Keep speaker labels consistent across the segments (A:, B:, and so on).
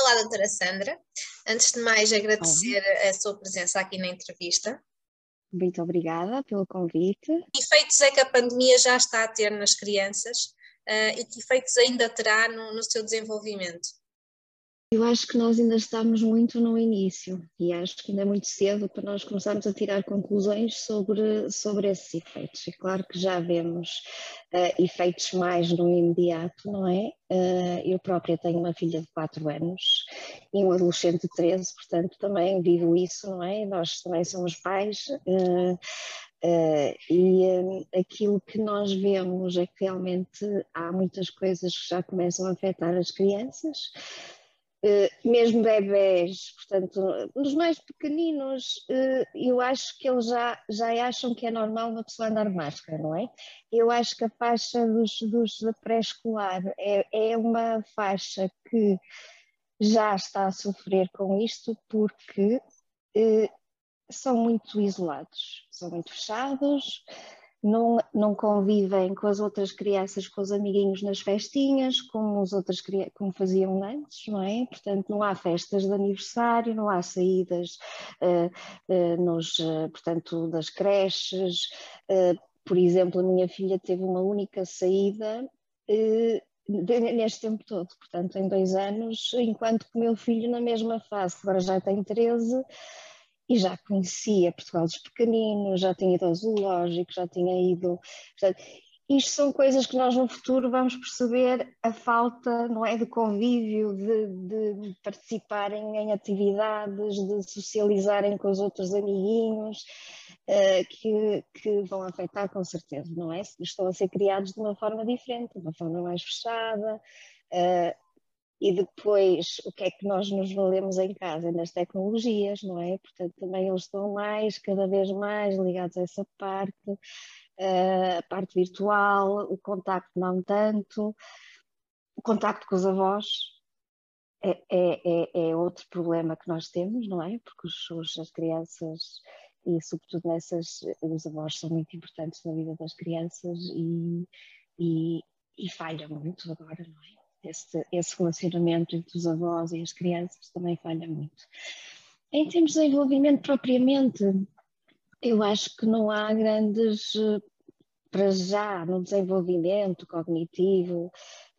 A: Olá, doutora Sandra. Antes de mais, agradecer Olá. a sua presença aqui na entrevista.
B: Muito obrigada pelo convite.
A: Que efeitos é que a pandemia já está a ter nas crianças uh, e que efeitos ainda terá no, no seu desenvolvimento?
B: Eu acho que nós ainda estamos muito no início e acho que ainda é muito cedo para nós começarmos a tirar conclusões sobre, sobre esses efeitos. É claro que já vemos uh, efeitos mais no imediato, não é? Uh, eu própria tenho uma filha de 4 anos e um adolescente de 13, portanto também vivo isso, não é? Nós também somos pais. Uh, Uh, e aquilo que nós vemos é que realmente há muitas coisas que já começam a afetar as crianças, mesmo bebés, portanto, nos mais pequeninos, uh, eu acho que eles já, já acham que é normal uma pessoa andar máscara, não é? Eu acho que a faixa dos, dos pré-escolar é, é uma faixa que já está a sofrer com isto porque uh, são muito isolados, são muito fechados, não, não convivem com as outras crianças, com os amiguinhos nas festinhas, como, os outros, como faziam antes, não é? Portanto, não há festas de aniversário, não há saídas uh, uh, nos, uh, portanto, das creches. por exemplo, a minha filha teve uma única saída neste tempo todo, portanto, em dois anos, enquanto que o meu filho, na mesma fase, agora já tem 13, e já conhecia Portugal dos Pequeninos, já tinha ido ao zoológico, já tinha ido. Portanto, isto são coisas que nós no futuro vamos perceber a falta, não é, de convívio, de, de participarem em atividades, de socializarem com os outros amiguinhos, uh, que, que vão afetar com certeza, não é? Estão a ser criados de uma forma diferente, de uma forma mais fechada. E depois o que é que nós nos valemos em casa nas tecnologias, não é? Portanto, também eles estão mais, cada vez mais ligados a essa parte, uh, a parte virtual, o contacto não tanto, o contacto com os avós é, é, é, é outro problema que nós temos, não é? Porque os, as crianças e sobretudo nessas, os avós são muito importantes na vida das crianças e, e, e falham muito agora, não é? Esse, esse relacionamento entre os avós e as crianças também falha muito. Em termos de desenvolvimento propriamente, eu acho que não há grandes, para já, no desenvolvimento cognitivo,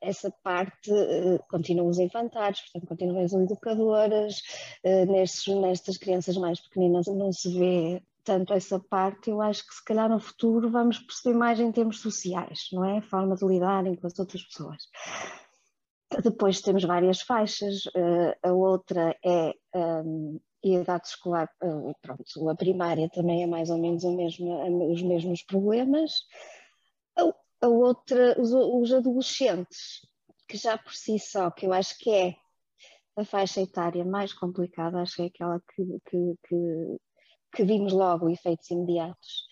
B: essa parte uh, continuam os infantários, portanto continuam as educadoras, uh, nestes, nestas crianças mais pequeninas não se vê tanto essa parte, eu acho que se calhar no futuro vamos perceber mais em termos sociais, não é? A forma de lidarem com as outras pessoas. Depois temos várias faixas, uh, a outra é a idade escolar, uh, pronto, a primária também é mais ou menos mesmo, os mesmos problemas. A outra, os, os, adolescentes, que já por si só, que eu acho que é a faixa etária mais complicada, acho que é aquela que, que, que, que vimos logo efeitos imediatos,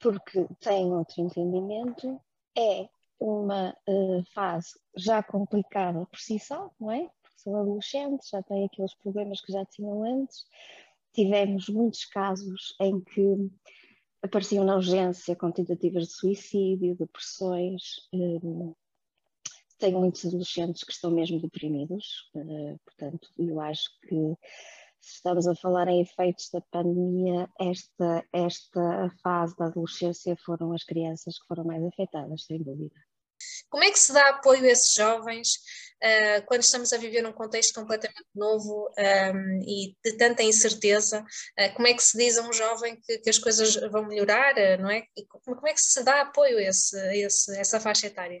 B: porque tem outro entendimento, é uma uh, fase já complicada por si só, não é? Porque são adolescentes, já têm aqueles problemas que já tinham antes. Tivemos muitos casos em que apareciam na urgência com tentativas de suicídio, depressões. Um, eh, tenho muitos adolescentes que estão mesmo deprimidos, uh, portanto, eu acho que se estamos a falar em efeitos da pandemia, esta, esta fase da adolescência foram as crianças que foram mais afetadas, sem dúvida.
A: Como é que se dá apoio a esses jovens uh, quando estamos a viver num contexto completamente novo um, ehm, e de tanta incerteza? Uh, como é que se diz a um jovem que, que as coisas vão melhorar, não é? E como é que se dá apoio a, esse, a esse, essa faixa etária?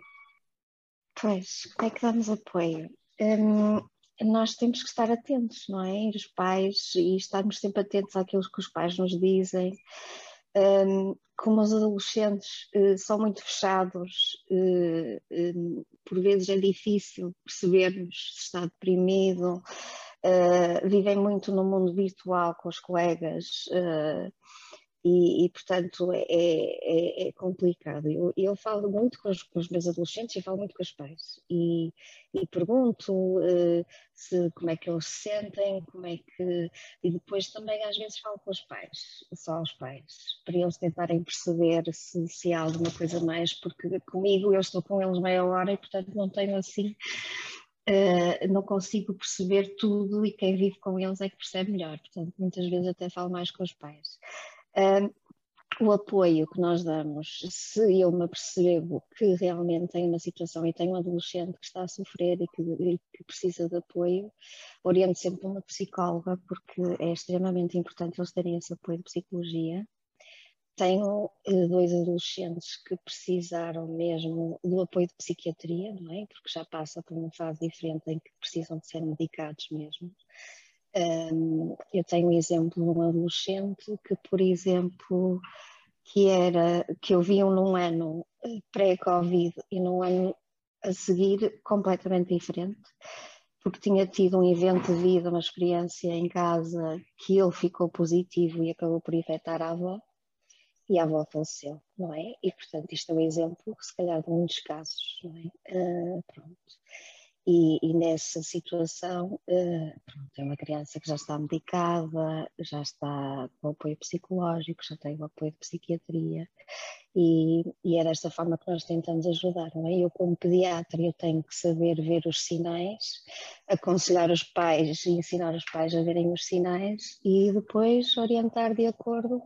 B: Pois, como é que damos apoio? Um, nós temos que estar atentos, não é? Os pais, e estarmos sempre atentos àquilo que os pais nos dizem. Um, como os adolescentes uh, são muito fechados, uh, um, por vezes é difícil percebermos se está deprimido, uh, vivem muito no mundo virtual com os colegas e, e, portanto é, é, é complicado. Eu, eu, falo muito com os, com os, meus adolescentes e falo muito com os pais e, e pergunto uh, se, como é que eles se sentem, como é que. E depois também às vezes falo com os pais, só os pais, para eles tentarem perceber se, se há alguma coisa mais, porque comigo eu estou com eles meia hora e portanto não tenho assim uh, não consigo perceber tudo e quem vive com eles é que percebe melhor. Portanto, muitas vezes até falo mais com os pais. O apoio que nós damos, se eu me percebo que realmente tem uma situação e tenho um adolescente que está a sofrer e que, e que precisa de apoio, oriento sempre uma psicóloga, porque é extremamente importante eles terem esse apoio de psicologia. Tenho eh, dois adolescentes que precisaram mesmo do apoio de psiquiatria, não é? Porque já passa por uma fase diferente em que precisam de ser medicados mesmo. Um, eu tenho um exemplo de um adolescente que, por exemplo, que era que eu vi num ano eh, pré-Covid e num ano a seguir completamente diferente, porque tinha tido um evento de vida, uma experiência em casa que ele ficou positivo e acabou por infectar a avó e a avó faleceu, não é? E portanto isto é um exemplo, se calhar, de muitos casos, não é? Uh, pronto. E, e, nessa situação, uh, é uma criança que já está medicada, já está com apoio psicológico, já tem o apoio de psiquiatria, e, e é desta forma que nós tentamos ajudar, não é? Eu, como pediatra, eu tenho que saber ver os sinais, aconselhar os pais e ensinar os pais a verem os sinais e depois orientar de acordo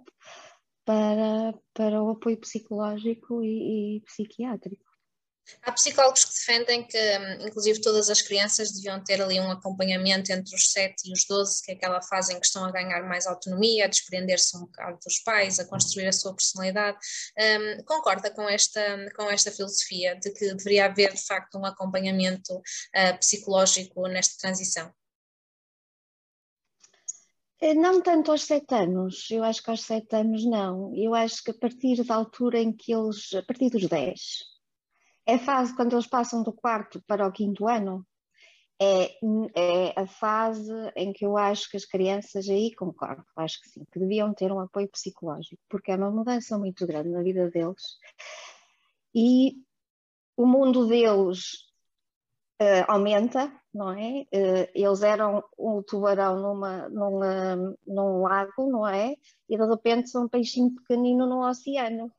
B: para, para o apoio psicológico e, e psiquiátrico.
A: Há psicólogos que defendem que, hum, inclusive, todas as crianças deviam ter ali um acompanhamento entre os 7 e os 12, que é aquela fase em que estão a ganhar mais autonomia, a desprender-se um bocado dos pais, a construir a sua personalidade. Um, concorda com esta, com esta filosofia de que deveria haver, de facto, um acompanhamento uh, psicológico nesta transição?
B: Eh, não tanto aos sete anos, eu acho que aos sete anos não. Eu acho que a partir da altura em que eles, a partir dos dez, é a fase quando eles passam do quarto para o quinto ano, é, é, a fase em que eu acho que as crianças, aí concordo, acho que sim, que deviam ter um apoio psicológico, porque é uma mudança muito grande na vida deles e o mundo deles uh, aumenta, não é? Uh, eles eram um tubarão numa, numa, num lago, não é? E de repente são um peixinho pequenino no oceano.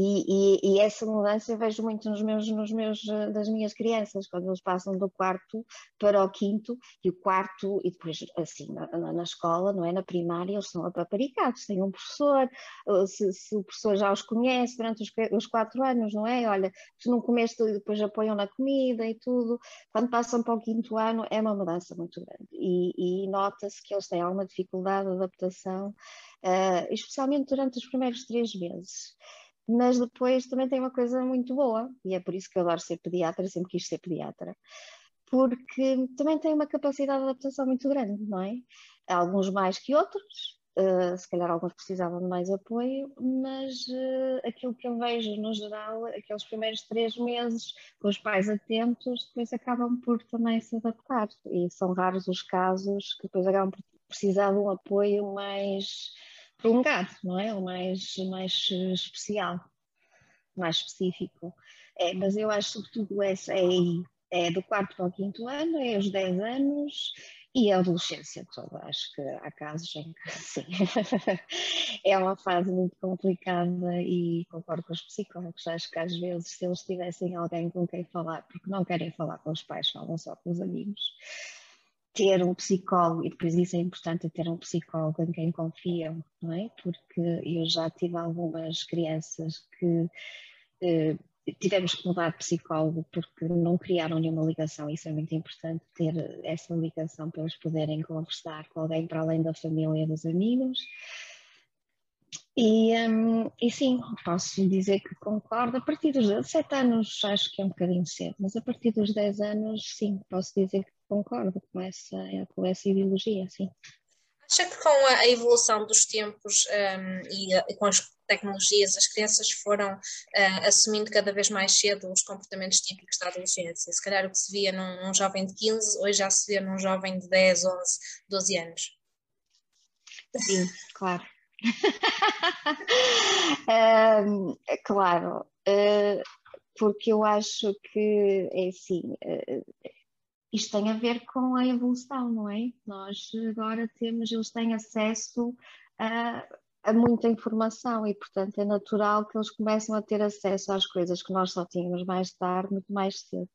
B: E, e, e, essa mudança eu vejo muito nos meus, nos meus, eh, das minhas crianças, quando eles passam do quarto para o quinto, e o quarto, e depois assim, na, na escola, não é? Na primária, eles são apaparicados, têm um professor, eh, se, se, o professor já os conhece durante os, os quatro anos, não é? Olha, se não comeste, depois apoiam na comida e tudo. Quando passam para o quinto ano, é uma mudança muito grande. E, e nota-se que eles têm alguma dificuldade de adaptação, uh, especialmente durante os primeiros três meses mas depois também tem uma coisa muito boa, e é por isso que eu adoro ser pediatra, sempre quis ser pediatra, porque também tem uma capacidade de adaptação muito grande, não é? Alguns mais que outros, Uh, se calhar alguns precisavam de mais apoio, mas uh, aquilo que eu vejo no geral, aqueles primeiros três meses com os pais atentos, depois acabam por também se adaptar. E são raros os casos que depois acabam por precisar de um apoio mais prolongado, não é? O mais, mais especial, mais específico. É, mas eu acho que tudo é, é, é do quarto ao quinto ano, é aos 10 anos e a adolescência toda. Acho que há casos em que sim. é uma fase muito complicada e concordo com os psicólogos. Acho que às vezes, se eles tivessem alguém com quem falar, porque não querem falar com os pais, falam só com os amigos ter um psicólogo, e depois isso é importante é ter um psicólogo em quem confiam, não é? Porque eu já tive algumas crianças que eh, tivemos que mudar de psicólogo porque não criaram nenhuma ligação, isso é muito importante, ter essa ligação para eles poderem conversar com alguém para além da família e dos amigos. E, um, e sim, posso dizer que concordo. A partir dos 7 anos acho que é um bocadinho cedo, mas a partir dos 10 anos, sim, posso dizer que concordo com essa, com essa ideologia, sim.
A: Acha que com a evolução dos tempos um, e, e, com as tecnologias, as crianças foram uh, assumindo cada vez mais cedo os comportamentos típicos da adolescência? Se calhar o que se via num, num jovem de 15, hoje já se vê num jovem de 10, 11, 12 anos.
B: Sim, claro. um, claro, uh, porque eu acho que é assim, uh, isto tem a ver com a evolução, não é? Nós agora temos, eles têm acesso a, a, muita informação e, portanto, é natural que eles começam a ter acesso às coisas que nós só tínhamos mais tarde, muito mais cedo.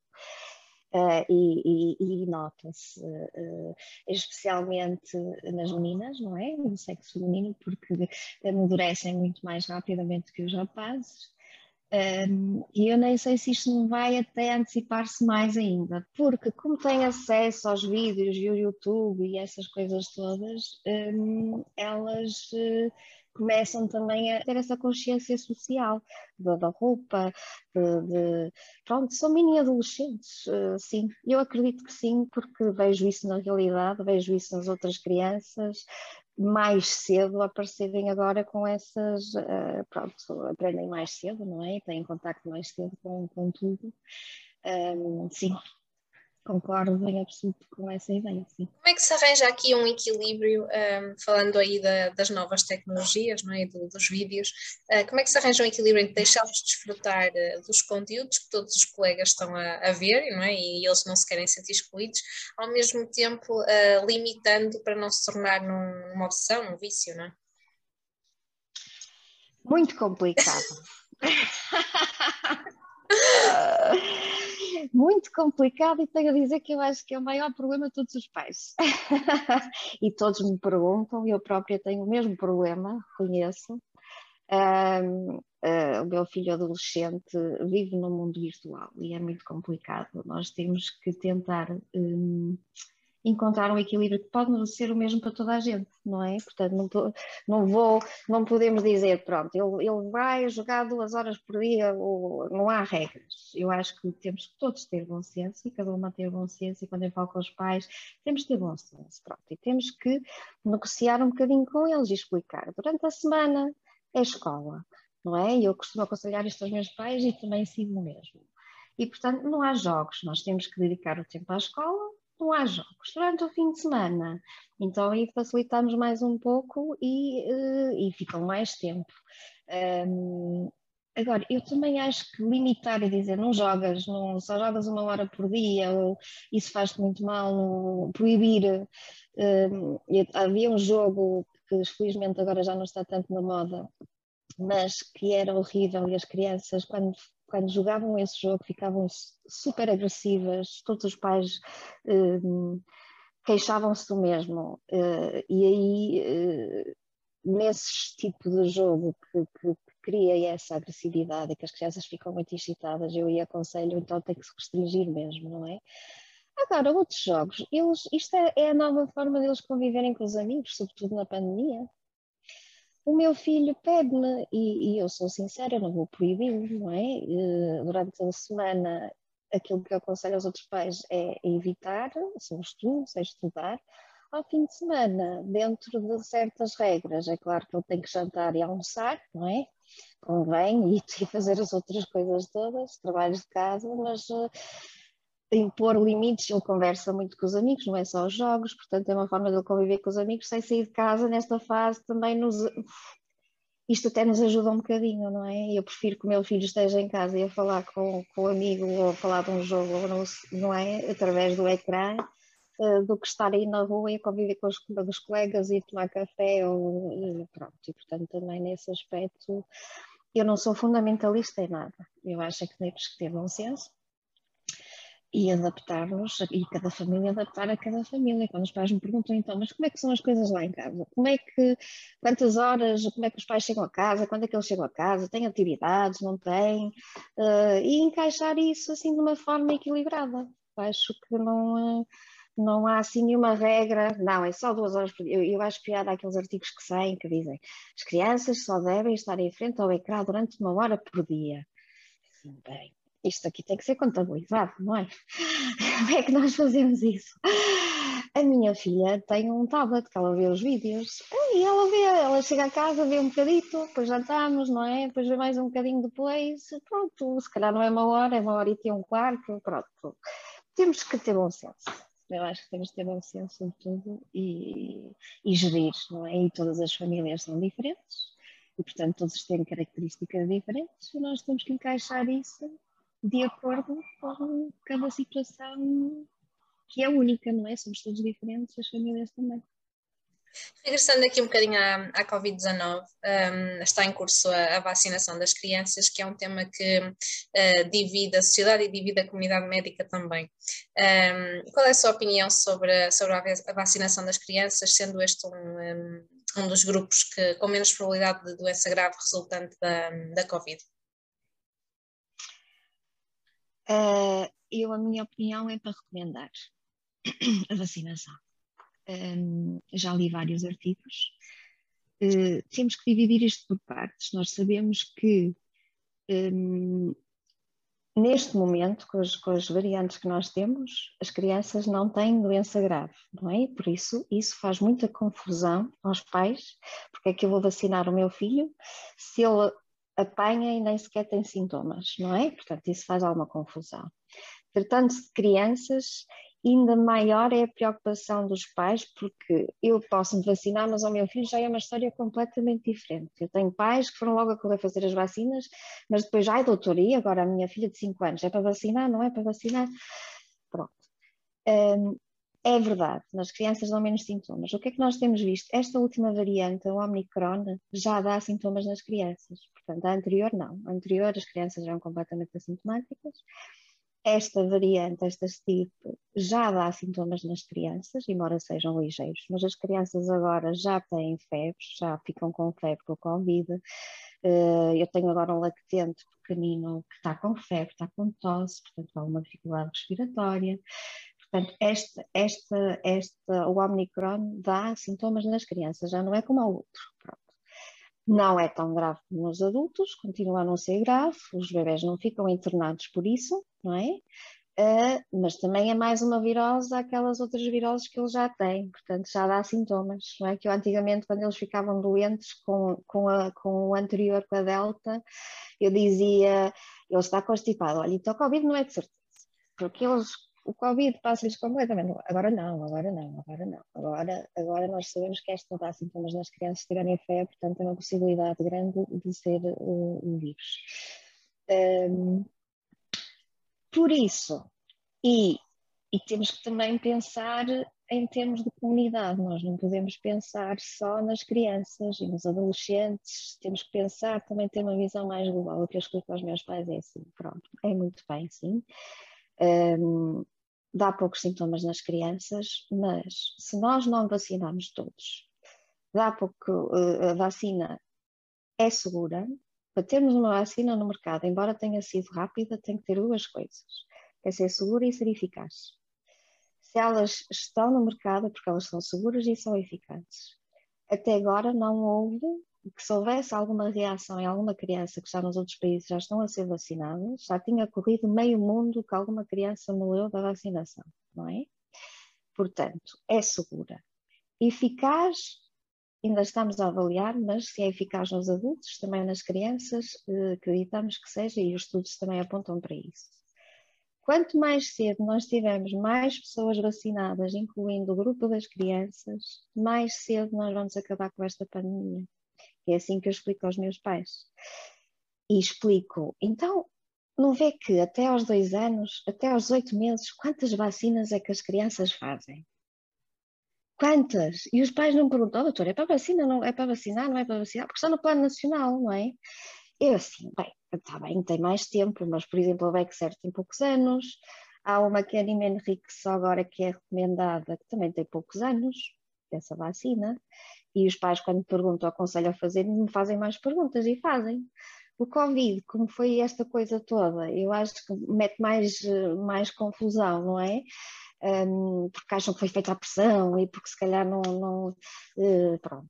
B: Uh, e, e, e nota-se, uh, especialmente nas meninas, não é? No sexo feminino, porque amadurecem muito mais rapidamente que os rapazes. E eu nem sei se isto não vai até antecipar-se mais ainda, porque como tem acesso aos vídeos e o YouTube e essas coisas todas, um, elas uh, começam também a ter essa consciência social da, da roupa, de, de, pronto, são mini adolescentes, uh, sim, eu acredito que sim, porque vejo isso na realidade, vejo isso nas outras crianças, mais cedo aparecerem agora com essas, uh, pronto, aprendem mais cedo, não é? Têm contacto mais cedo com, com tudo. Um, sim, concordo em absoluto com essa ideia, sim.
A: Como é que se arranja aqui um equilíbrio, um, falando aí da, das novas tecnologias, não é? Do, dos vídeos, uh, como é que se arranja um equilíbrio entre deixá-los desfrutar uh, dos conteúdos que todos os colegas estão a, a, ver, não é? E eles não se querem sentir excluídos, ao mesmo tempo uh, limitando para não se tornar num, uma obsessão, um vício, não é?
B: Muito complicado. muito complicado e tenho a dizer que eu acho que é o maior problema de todos os pais. e todos me perguntam, eu própria tenho o mesmo problema, conheço. Um, uh, ah, o meu filho adolescente vive no mundo virtual e é muito complicado. Nós temos que tentar um, encontrar um equilíbrio que pode não ser o mesmo para toda a gente, não é? Portanto, não, não vou, não podemos dizer, pronto, ele, ele vai jogar duas horas por dia, ou, não há regras. Eu acho que temos que todos ter bom senso, e cada uma ter bom senso, e quando eu falo com os pais, temos que ter bom senso, pronto, e temos que negociar um bocadinho com eles e explicar. Durante a semana é escola, não é? E eu costumo aconselhar isto aos meus pais e também sigo o mesmo. E, portanto, não há jogos, nós temos que dedicar o tempo à escola, não há jogos durante o fim de semana. Então aí facilitamos mais um pouco e, uh, e ficam mais tempo. Um, agora, eu também acho que limitar e dizer não jogas, não, só jogas uma hora por dia, ou isso faz-te muito mal, proibir. Um, havia um jogo que felizmente agora já não está tanto na moda, mas que era horrível e as crianças quando quando jogavam esse jogo ficavam super agressivas, todos os pais uh, queixavam-se do mesmo. Uh, e aí, uh, nesse tipo de jogo que, que, que, cria essa agressividade que as crianças ficam muito excitadas, eu ia aconselho, então tem que se restringir mesmo, não é? Agora, outros jogos, eles, isto é, é a nova forma deles conviverem com os amigos, sobretudo na pandemia o meu filho pede-me, e, e, eu sou sincera, não vou proibi-lo, não é? Eh, durante a semana, aquilo que eu aconselho aos outros pais é evitar, são estudos, é estudar. Ao fim de semana, dentro de certas regras, é claro que ele tem que jantar e almoçar, não é? Convém, e, e fazer as outras coisas todas, trabalhos de casa, mas uh, impor limites, ele conversa muito com os amigos, não é só os jogos, portanto é uma forma de conviver com os amigos sem sair de casa nesta fase também nos isto até nos ajuda um bocadinho, não é? Eu prefiro que o meu filho esteja em casa e a falar com, com o amigo ou a falar de um jogo, não é? Através do ecrã, uh, do que estar aí na rua e conviver com os, com os colegas e tomar café ou pronto. E portanto também nesse aspecto eu não sou fundamentalista em nada. Eu acho que temos que ter bom senso e adaptar-nos, e cada família adaptar a cada família. Quando os pais me perguntam, então, mas como é que são as coisas lá em casa? Como é que, quantas horas, como é que os pais chegam a casa? Quando é que eles chegam a casa? Têm atividades? Não têm? Uh, e encaixar isso assim de uma forma equilibrada. Acho que não, não há assim nenhuma regra, não, é só duas horas por dia. Eu, eu acho piada aqueles artigos que saem que dizem as crianças só devem estar em frente ao ecrã durante uma hora por dia. Sim, bem, isto aqui tem que ser contabilizado, não é? Como é que nós fazemos isso? A minha filha tem um tablet que ela vê os vídeos e ela vê, ela chega a casa, vê um bocadito, depois jantamos, não é? Depois vê mais um bocadinho depois, pronto, se calhar não é uma hora, é uma hora e tem um quarto, pronto. Temos que ter bom senso. Eu acho que temos que ter bom senso sobre tudo e, e gerir, não é? E todas as famílias são diferentes e, portanto, todos têm características diferentes e nós temos que encaixar isso de acordo com cada situação que é única, não é? Somos todos diferentes, as famílias também.
A: Regressando aqui um bocadinho à, à Covid-19, um, está em curso a, a, vacinação das crianças, que é um tema que uh, divide a sociedade e divide a comunidade médica também. Um, qual é a sua opinião sobre, sobre a vacinação das crianças, sendo este um, um, um dos grupos que, com menos probabilidade de doença grave resultante da, da Covid?
B: Uh, eu, a minha opinião é para recomendar a vacinação um, já li vários artigos. Uh, temos que dividir isto por partes. Nós sabemos que um, neste momento, com as, com as, variantes que nós temos, as crianças não têm doença grave, não é? Por isso, isso faz muita confusão aos pais, porque é que eu vou vacinar o meu filho se ele apanha e nem sequer tem sintomas, não é? Portanto, isso faz alguma confusão. Tratando-se de crianças, ainda maior é a preocupação dos pais, porque eu posso me vacinar, mas ao meu filho já é uma história completamente diferente. Eu tenho pais que foram logo a correr fazer as vacinas, mas depois, ai doutora, e agora a minha filha de 5 anos, é para vacinar, não é para vacinar? Pronto. Um, é verdade, nas crianças dão menos sintomas. O que é que nós temos visto? Esta última variante, o Omicron, já dá sintomas nas crianças. Portanto, a anterior não. A anterior as crianças eram completamente assintomáticas esta variante, esta estirpe, já dá sintomas nas crianças, embora sejam ligeiros, mas as crianças agora já têm febre, já ficam com febre com Covid. Eh, eu tenho agora um lactente pequenino que está com febre, está com tosse, portanto, há uma dificuldade respiratória. Portanto, esta, esta, esta, o Omicron dá sintomas nas crianças, já não é como o outro. Pronto. Não é tão grave como nos adultos, continua a não ser grave, os bebés não ficam internados por isso, não é? Uh, mas também é mais uma virose aquelas outras viroses que eles já têm, portanto já dá sintomas, não é? Que eu antigamente, quando eles ficavam doentes com, com, a, com o anterior, com a Delta, eu dizia, ele está constipado, olha, então Covid não é de certeza, porque eles o Covid passa-lhes completamente. Agora não, agora não, agora não. Agora, agora nós sabemos que esta dá sintomas nas crianças que tiverem fé, portanto, é uma possibilidade grande de ser uh, um vírus. Um, por isso, e, e temos que também pensar em termos de comunidade, nós não podemos pensar só nas crianças e nos adolescentes, temos que pensar também ter uma visão mais global. O que eu explico aos meus pais é assim, pronto, é muito bem, sim. Um, dá poucos sintomas nas crianças, mas se nós não vacinarmos todos, dá pouco, uh, a vacina é segura. Para termos uma vacina no mercado, embora tenha sido rápida, tem que ter duas coisas: é ser segura e ser eficaz. Se elas estão no mercado é porque elas são seguras e são eficazes. Até agora não houve que se houvesse alguma reação em alguma criança que já nos outros países já estão a ser vacinadas, já tinha corrido meio mundo que alguma criança morreu da vacinação, não é? Portanto, é segura. Eficaz, ainda estamos a avaliar, mas se é eficaz nos adultos, também nas crianças, eh, acreditamos que seja e os estudos também apontam para isso. Quanto mais cedo nós tivermos mais pessoas vacinadas, incluindo o grupo das crianças, mais cedo nós vamos acabar com esta pandemia. É assim que eu explico aos meus pais. E explico, então, não vê que até aos dois anos, até aos oito meses, quantas vacinas é que as crianças fazem? Quantas? E os pais não perguntam, oh, doutor, é para vacina, não é para vacinar, não é para vacinar, porque está no plano nacional, não é? Eu assim, bem, está bem, tem mais tempo, mas por exemplo a Bexer tem poucos anos, há uma que é a Henrique só agora que é recomendada, que também tem poucos anos, essa vacina, e os pais, quando perguntam, aconselham a fazer, me fazem mais perguntas e fazem. O Covid, como foi esta coisa toda, eu acho que mete mais, mais confusão, não é? Um, porque acham que foi feita a pressão e porque se calhar não, não uh, pronto.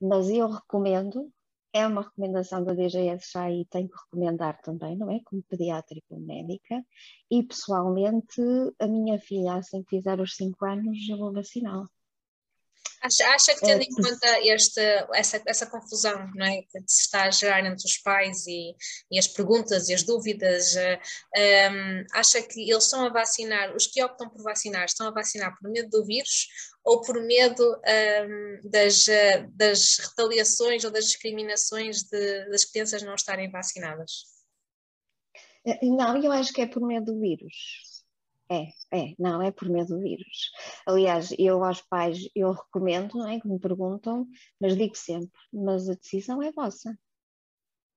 B: Mas eu recomendo, é uma recomendação da DGS já e tenho que recomendar também, não é? Como pediatra e como médica. E pessoalmente, a minha filha, assim que fizer os 5 anos, eu vou vaciná-la.
A: Acha, acha que tendo em conta este, essa, essa confusão não é, que se está a gerar entre os pais e, e as perguntas e as dúvidas, um, eh, ehm, acha que eles estão a vacinar, os que optam por vacinar, estão a vacinar por medo do vírus ou por medo um, ehm, das, das retaliações ou das discriminações de, das crianças não estarem vacinadas?
B: Eh, não, eu acho que é por medo do vírus é, é, não, é por medo do vírus. Aliás, eu aos pais, eu recomendo, não é, que me perguntam, mas digo sempre, mas a decisão é vossa.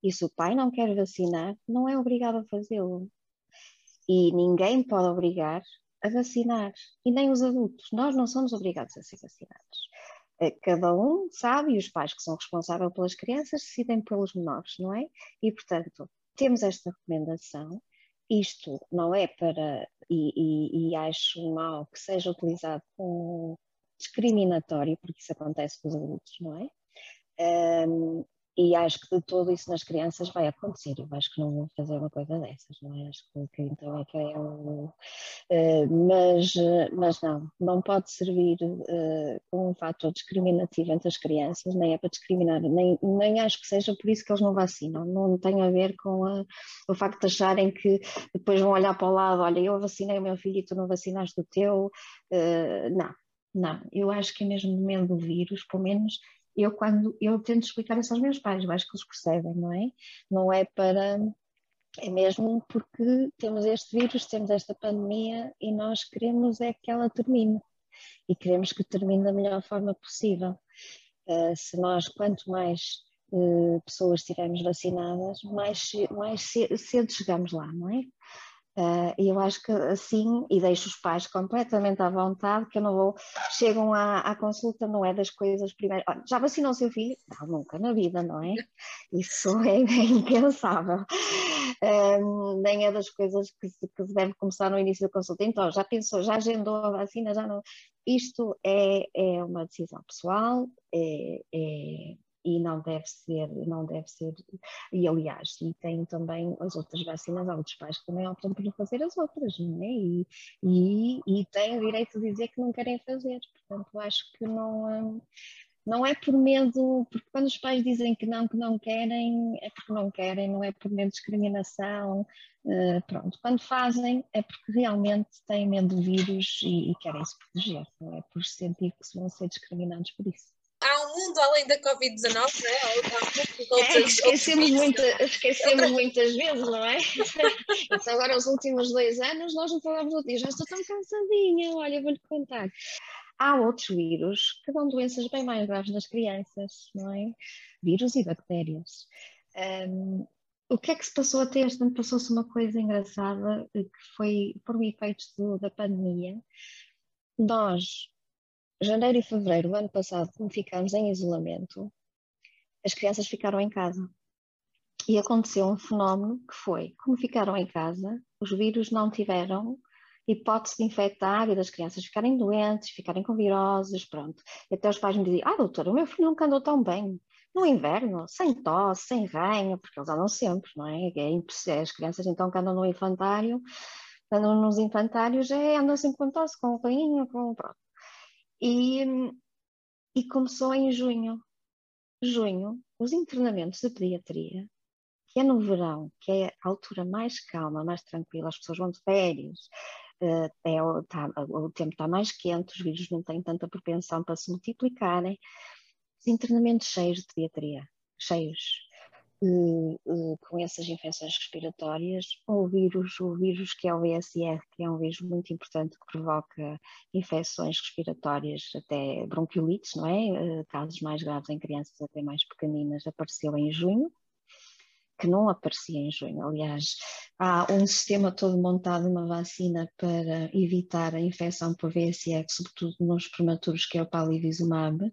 B: E se o pai não quer vacinar, não é obrigado a fazê-lo. E ninguém pode obrigar a vacinar, e nem os adultos. Nós não somos obrigados a ser vacinados. Eh, cada um sabe, e os pais que são responsáveis pelas crianças decidem pelos menores, não é? E, portanto, temos esta recomendação. Isto não é para, e, e, e acho mal que seja utilizado como discriminatório, porque isso acontece com os adultos, não é? Um, e acho que de todo isso nas crianças vai acontecer. Eu acho que não vou fazer uma coisa dessas, não é? Acho que, que então é que é um. Uh, mas, mas não, não pode servir uh, como um fator discriminativo entre as crianças, nem é para discriminar, nem, nem acho que seja por isso que eles não vacinam. Não tem a ver com a, o facto de acharem que depois vão olhar para o lado: olha, eu vacinei o meu filho e tu não vacinaste o teu. Uh, não, não, eu acho que é mesmo no meio do vírus, pelo menos eu quando eu tento explicar isso aos meus pais, eu acho que eles percebem, não é? Não é para é mesmo porque temos este vírus, temos esta pandemia e nós queremos é que ela termine e queremos que termine da melhor forma possível. Uh, se nós, quanto mais uh, pessoas estivermos vacinadas, mais, mais cedo chegamos lá, não é? Uh, e eu acho que assim, e deixo os pais completamente à vontade, que eu não vou, chegam à, à consulta, não é das coisas primeiras, olha, já vacinou o seu filho? Não, nunca na vida, não é? Isso é, é impensável. Um, nem é das coisas que se, que se deve começar no início da consulta. Então, já pensou, já agendou a vacina, já não. Isto é, é uma decisão pessoal, é, é e não deve ser, não deve ser, e aliás, e tem também as outras vacinas, há outros pais que também optam por fazer as outras, não é? E, e, e têm o direito de dizer que não querem fazer, portanto acho que não, não é por medo, porque quando os pais dizem que não, que não querem, é porque não querem, não é por medo de discriminação, uh, pronto. Quando fazem é porque realmente têm medo de vírus e, e querem se proteger, não é por sentir que vão ser discriminados por isso
A: mundo além da Covid-19, não
B: é? é esquecemos, muita, esquecemos muitas vezes, não é? então, agora, os últimos dois anos, nós não falamos do dia, já estou tão cansadinha, olha, vou-lhe contar. Há outros vírus que dão doenças bem mais graves nas crianças, não é? Vírus e bactérias. Um, o que é que se passou até este ano? Passou-se uma coisa engraçada que foi por um efeito da pandemia. Nós janeiro e fevereiro do ano passado, como ficámos em isolamento, as crianças ficaram em casa. E aconteceu um fenómeno que foi, como ficaram em casa, os vírus não tiveram hipótese de infectar e das crianças ficarem doentes, ficarem com viroses, pronto. E até os pais me diziam, ah doutora, o meu filho nunca andou tão bem. No inverno, sem tosse, sem ranho, porque eles andam sempre, não é? é as crianças então que andam no infantário, andam nos infantários, é, andam sempre com tosse, com ranho, com pronto. E, e começou em junho. Junho, os internamentos de pediatria, que é no verão, que é a altura mais calma, mais tranquila, as pessoas vão de férias, é, tá, o tempo está mais quente, os vírus não têm tanta propensão para se multiplicarem. Os internamentos cheios de pediatria, cheios com essas infecções respiratórias, ou o vírus, o vírus que é o VSR, que é um vírus muito importante que provoca infecções respiratórias, até bronquiolites, não é? Eh, casos mais graves em crianças até mais pequeninas, apareceu em junho, que não aparecia em junho. Aliás, há um sistema todo montado, uma vacina para evitar a infecção por VSR, sobretudo nos prematuros, que é o palivizumab,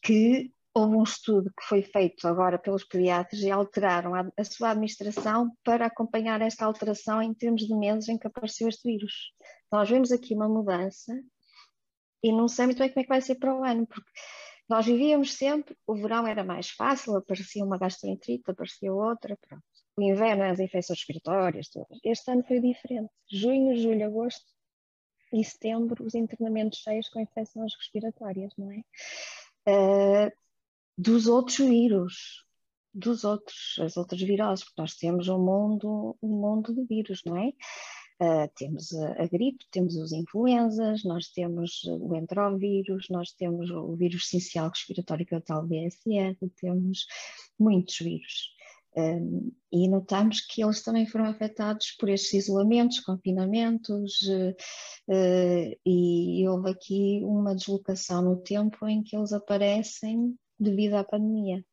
B: que houve um estudo que foi feito agora pelos pediatras e alteraram a, a, sua administração para acompanhar esta alteração em termos de meses em que apareceu este vírus. Nós vemos aqui uma mudança e não sei muito bem como é que vai ser para o ano, porque nós vivíamos sempre, o verão era mais fácil, aparecia uma gastroenterite, aparecia outra, pronto. O inverno, as infecções respiratórias, todas. Este ano foi diferente. Junho, julho, agosto e setembro, os internamentos cheios com infecções respiratórias, não é? Uh, dos outros vírus, dos outros, as outras viroses, porque nós temos um mundo, um mundo de vírus, não é? Uh, temos a, a, gripe, temos os influenzas, nós temos o entrovírus, nós temos o vírus essencial respiratório que é o tal BSR, temos muitos vírus. Um, e notamos que eles também foram afetados por estes isolamentos, confinamentos, uh, uh, e houve aqui uma deslocação no tempo em que eles aparecem devido à pandemia.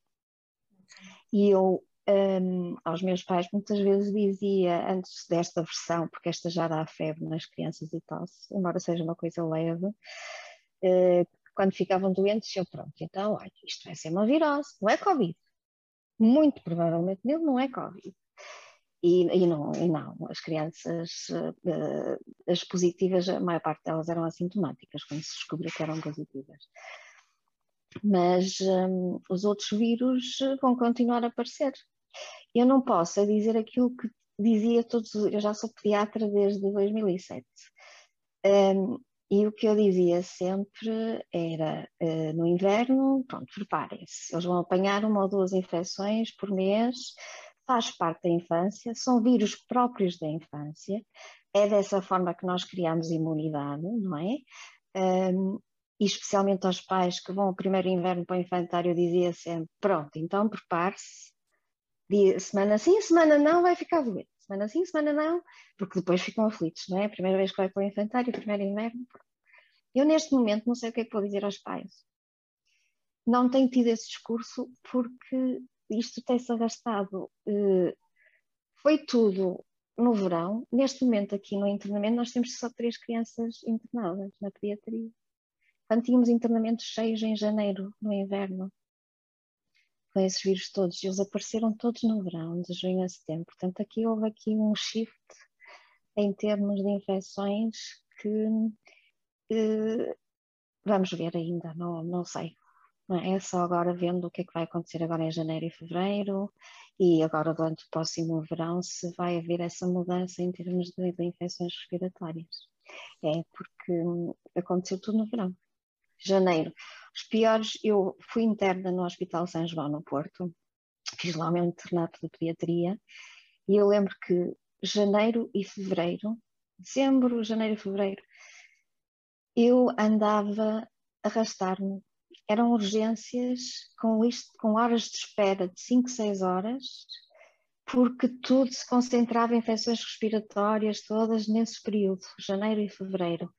B: E eu um, aos meus pais muitas vezes dizia, antes desta versão, porque esta já dá febre nas crianças e tal, embora seja uma coisa leve, uh, quando ficavam doentes, eu pronto, então, olha, isto vai ser uma virose, não é Covid. Muito provavelmente nele não é Covid. E, e, não, e não, as crianças, uh, as positivas, a maior parte delas eram assintomáticas, quando se descobriu que eram positivas mas um, os outros vírus vão continuar a aparecer. Eu não posso é dizer aquilo que dizia todos, eu já sou pediatra desde 2007. Um, e o que eu dizia sempre era, uh, no inverno, pronto, preparem-se, eles vão apanhar uma ou duas infecções por mês, faz parte da infância, são vírus próprios da infância, é dessa forma que nós criamos imunidade, não é? Um, e especialmente aos pais que vão ao primeiro inverno para o infantário, eu dizia sempre: pronto, então prepare-se, semana sim, semana não, vai ficar doente, semana sim, semana não, porque depois ficam aflitos, não é? A primeira vez que vai para o infantário, primeiro inverno. Eu, neste momento, não sei o que é que vou dizer aos pais. Não tenho tido esse discurso porque isto tem-se arrastado. Eh, foi tudo no verão. Neste momento, aqui no internamento, nós temos só três crianças internadas na pediatria. Tínhamos internamentos cheios em janeiro, no inverno, com esses vírus todos, eles apareceram todos no verão, de junho a setembro. Portanto, aqui houve aqui um shift em termos de infecções que eh, vamos ver ainda, não, não sei. É? é só agora vendo o que é que vai acontecer agora em janeiro e fevereiro e agora durante o próximo verão se vai haver essa mudança em termos de, de infecções respiratórias. É porque hum, aconteceu tudo no verão janeiro. Os piores, eu fui interna no Hospital São João, no Porto, fiz lá o meu internato de pediatria, e eu lembro que janeiro e fevereiro, dezembro, janeiro e fevereiro, eu andava a arrastar-me. Eram urgências com, isto, com horas de espera de 5, 6 horas, porque tudo se concentrava em infecções respiratórias todas nesse período, janeiro e fevereiro.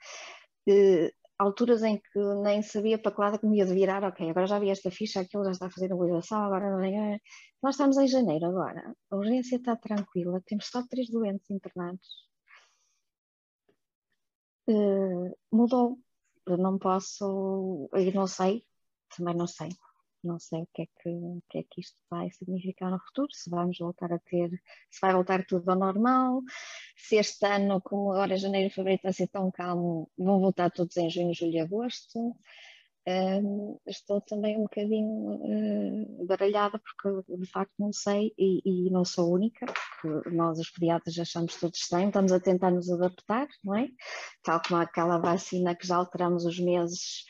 B: Alturas em que nem sabia para que lado que me ia virar, ok, agora já vi esta ficha, aquilo já está a fazer a mobilização, agora não é. Nós estamos em janeiro agora, a urgência está tranquila, temos só três doentes internados. Uh, mudou, eu não posso, eu não sei, também não sei, não sei o que, é que, o que é que isto vai significar no futuro, se vamos voltar a ter, se vai voltar tudo ao normal, se este ano, como agora janeiro e fevereiro está a ser tão calmo, vão voltar todos em junho, julho e agosto. Um, estou também um bocadinho uh, baralhada porque de facto não sei e, e, não sou única, porque nós os pediatras achamos todos estranhos, estamos a tentar nos adaptar, não é? Tal como aquela vacina que já alteramos os meses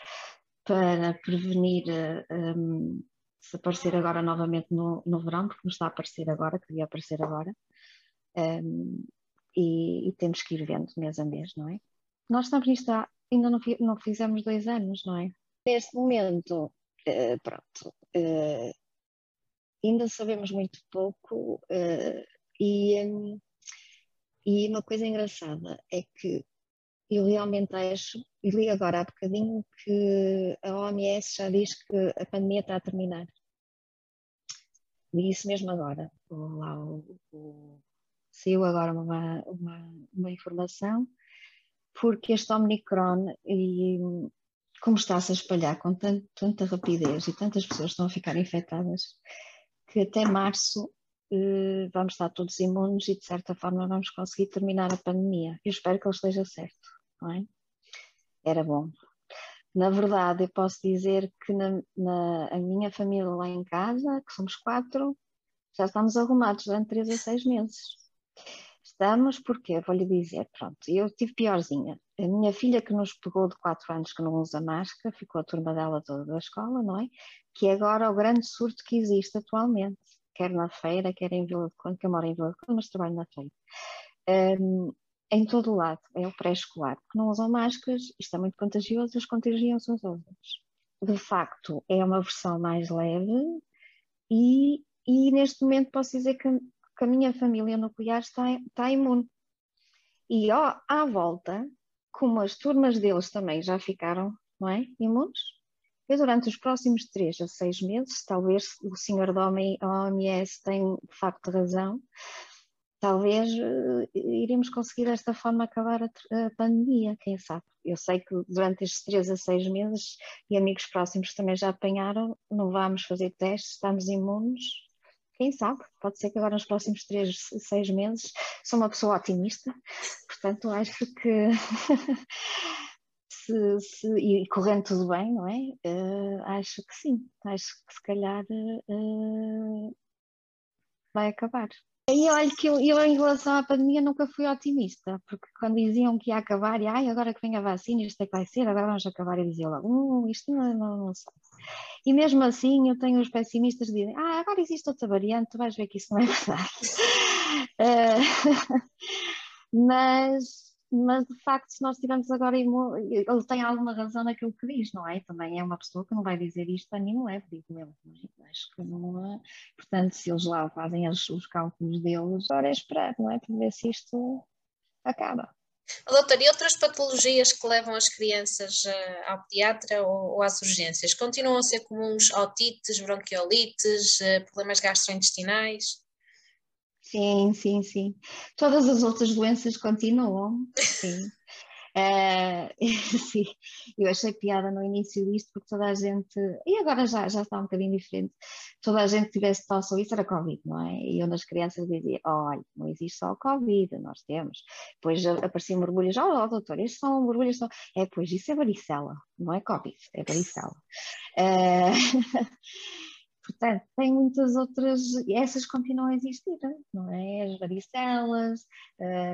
B: para prevenir um, se aparecer agora novamente no, no verão, porque não está a aparecer agora, que devia aparecer agora, um, e, e, temos que ir vendo mês a mês, não é? Nós estamos nisto há, ainda não, não fizemos dois anos, não é? Neste momento, uh, pronto, uh, ainda sabemos muito pouco uh, e, um, e uma coisa engraçada é que eu realmente acho, e li agora há bocadinho, que a OMS já diz que a pandemia está a terminar. Li isso mesmo agora. Lá, saiu agora uma, uma, uma informação, porque este Omicron, e como está-se a espalhar com tanto, tanta rapidez e tantas pessoas estão a ficar infectadas, que até março eh, vamos estar todos imunes e de certa forma vamos conseguir terminar a pandemia. Eu espero que ele esteja certo é? Era bom. Na verdade, eu posso dizer que na, na a minha família lá em casa, que somos quatro, já estamos arrumados durante três a seis meses. Estamos porque, vou-lhe dizer, pronto, eu tive piorzinha. A minha filha que nos pegou de quatro anos que não usa máscara, ficou a turma dela toda da escola, não é? Que é agora o grande surto que existe atualmente, quer na feira, quer em Vila de Conde, que eu moro em Vila de Conde, mas trabalho na feira. Um, em todo o lado, é o pré-escolar, que não usam máscaras, isto é muito contagioso, eles contagiam-se uns aos outros. De facto, é uma versão mais leve e e neste momento posso dizer que, que a minha família nuclear está, está imune. E ó, à volta, como as turmas deles também já ficaram não é, imunes, eu durante os próximos três a seis meses, talvez o senhor da OMS tenha de facto razão, talvez uh, iremos conseguir desta forma acabar a, a, pandemia, quem sabe. Eu sei que durante estes três a seis meses, e amigos próximos também já apanharam, não vamos fazer testes, estamos imunes, quem sabe, pode ser que agora nos próximos três, seis meses, sou uma pessoa otimista, portanto acho que se, se, e correndo tudo bem, não é? Uh, acho que sim, acho que se calhar uh, vai acabar. E olha que eu, eu, em relação à pandemia nunca fui otimista, porque quando diziam que ia acabar, e ai, agora que vem a vacina, isto é que vai ser, agora vamos acabar, e dizia logo, hum, isto não, não, não sei. E mesmo assim eu tenho os pessimistas que dizem, ah, agora existe outra variante, tu vais ver que isso não é verdade. uh, mas mas de facto, se nós tivermos agora, ele tem alguma razão naquilo que diz, não é? Também é uma pessoa que não vai dizer isto a nenhum leve, digo eu, acho que não é. Portanto, se eles lá fazem os, os cálculos deles, agora é esperar, não é? Para ver se isto acaba.
A: Doutor, e outras patologias que levam as crianças uh, ao pediatra ou, ou, às urgências? Continuam a ser comuns otites, bronquiolites, uh, problemas gastrointestinais?
B: Sim, sim, sim. Todas as outras doenças continuam, sim. Uh, sim, eu achei piada no início disto porque toda a gente, e agora já, já está um bocadinho diferente, toda a gente tivesse tosse ou isso era Covid, não é? E eu nas crianças dizia, olha, não existe só o Covid, nós temos. Depois apareciam mergulhos, oh, oh doutor, estes são mergulhos, são... é, pois isso é varicela, não é Covid, é varicela. Uh, Portanto, tem muitas outras, essas continuam a existir, não é? As varicelas,